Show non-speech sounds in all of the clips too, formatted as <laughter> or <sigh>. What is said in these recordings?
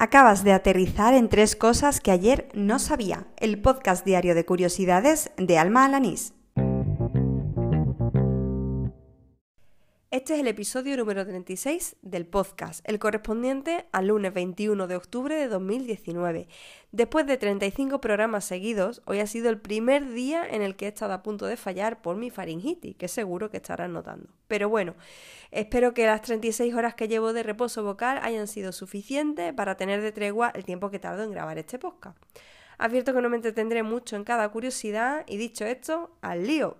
Acabas de aterrizar en tres cosas que ayer no sabía. El podcast diario de curiosidades de Alma Alanís. Este es el episodio número 36 del podcast, el correspondiente al lunes 21 de octubre de 2019. Después de 35 programas seguidos, hoy ha sido el primer día en el que he estado a punto de fallar por mi faringitis, que seguro que estarás notando. Pero bueno, espero que las 36 horas que llevo de reposo vocal hayan sido suficientes para tener de tregua el tiempo que tardo en grabar este podcast. Advierto que no me entretendré mucho en cada curiosidad y dicho esto, al lío.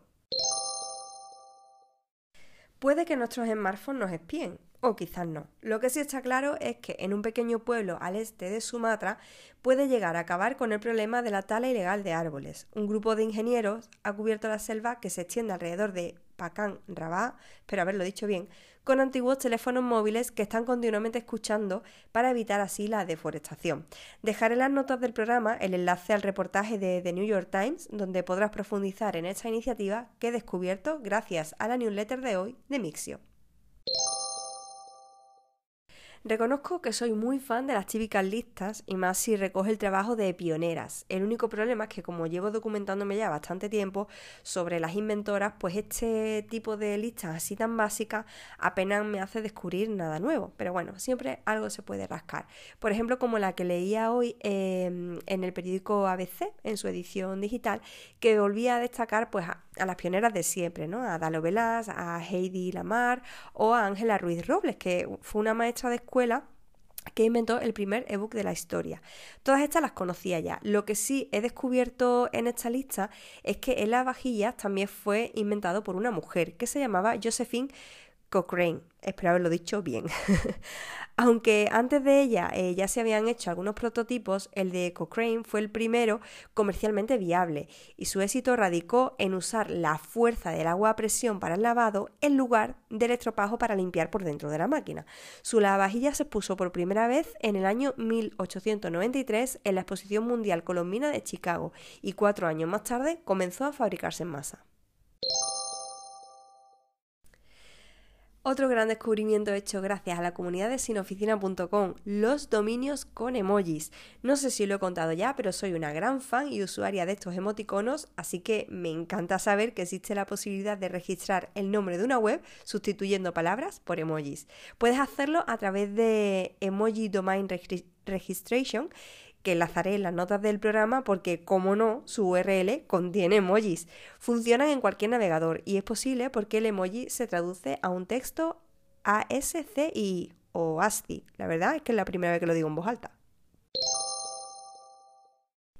Puede que nuestros smartphones nos espíen, o quizás no. Lo que sí está claro es que en un pequeño pueblo al este de Sumatra puede llegar a acabar con el problema de la tala ilegal de árboles. Un grupo de ingenieros ha cubierto la selva que se extiende alrededor de Pacan Rabat, espero haberlo dicho bien, con antiguos teléfonos móviles que están continuamente escuchando para evitar así la deforestación. Dejaré en las notas del programa el enlace al reportaje de The New York Times, donde podrás profundizar en esta iniciativa que he descubierto gracias a la newsletter de hoy de Mixio. Reconozco que soy muy fan de las típicas listas y más si recoge el trabajo de pioneras. El único problema es que como llevo documentándome ya bastante tiempo sobre las inventoras, pues este tipo de listas así tan básicas apenas me hace descubrir nada nuevo. Pero bueno, siempre algo se puede rascar. Por ejemplo, como la que leía hoy em, en el periódico ABC, en su edición digital, que volvía a destacar pues a, las pioneras de siempre, ¿no? A Dalo Velas, a Heidi Lamar o a Ángela Ruiz Robles, que fue una maestra de escuela que inventó el primer ebook de la historia. Todas estas las conocía ya. Lo que sí he descubierto en esta lista es que el lavavajillas también fue inventado por una mujer que se llamaba Josephine Cochrane. Espero haberlo dicho bien. <laughs> Aunque antes de ella eh, ya se habían hecho algunos prototipos, el de Cochrane fue el primero comercialmente viable y su éxito radicó en usar la fuerza del agua a presión para el lavado en lugar del estropajo para limpiar por dentro de la máquina. Su lavavajilla se puso por primera vez en el año 1893 en la Exposición Mundial Colombina de Chicago y cuatro años más tarde comenzó a fabricarse en masa. Otro gran descubrimiento hecho gracias a la comunidad de sinoficina.com, los dominios con emojis. No sé si lo he contado ya, pero soy una gran fan y usuaria de estos emoticonos, así que me encanta saber que existe la posibilidad de registrar el nombre de una web sustituyendo palabras por emojis. Puedes hacerlo a través de Emoji Domain Registration que enlazaré en las notas del programa porque, como no, su URL contiene emojis. Funcionan en cualquier navegador y es posible porque el emoji se traduce a un texto ASCII o ASCII. La verdad es que es la primera vez que lo digo en voz alta.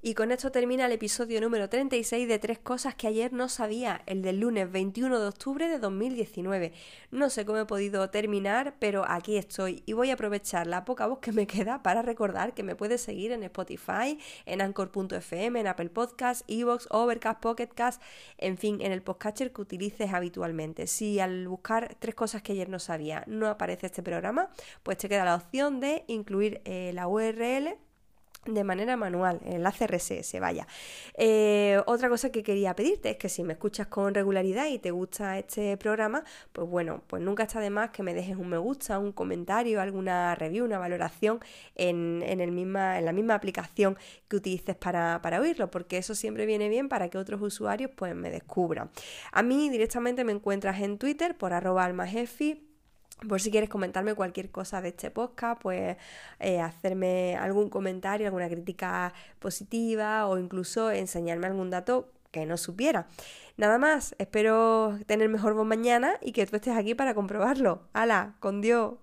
Y con esto termina el episodio número 36 de Tres Cosas que ayer no sabía, el del lunes 21 de octubre de 2019. No sé cómo he podido terminar, pero aquí estoy y voy a aprovechar la poca voz que me queda para recordar que me puedes seguir en Spotify, en Anchor.fm, en Apple Podcasts, Evox, Overcast, Pocketcast, en fin, en el podcatcher que utilices habitualmente. Si al buscar Tres Cosas que ayer no sabía no aparece este programa, pues te queda la opción de incluir eh, la URL de manera manual, en enlace RSS, vaya. Eh, otra cosa que quería pedirte es que si me escuchas con regularidad y te gusta este programa, pues bueno, pues nunca está de más que me dejes un me gusta, un comentario, alguna review, una valoración en, el misma, en la misma aplicación que utilices para, para oírlo, porque eso siempre viene bien para que otros usuarios pues me descubran. A mí directamente me encuentras en Twitter por arroba almajefi por si quieres comentarme cualquier cosa de este podcast, pues eh, hacerme algún comentario, alguna crítica positiva o incluso enseñarme algún dato que no supiera. Nada más, espero tener mejor voz mañana y que tú estés aquí para comprobarlo. ¡Hala! ¡Con Dios!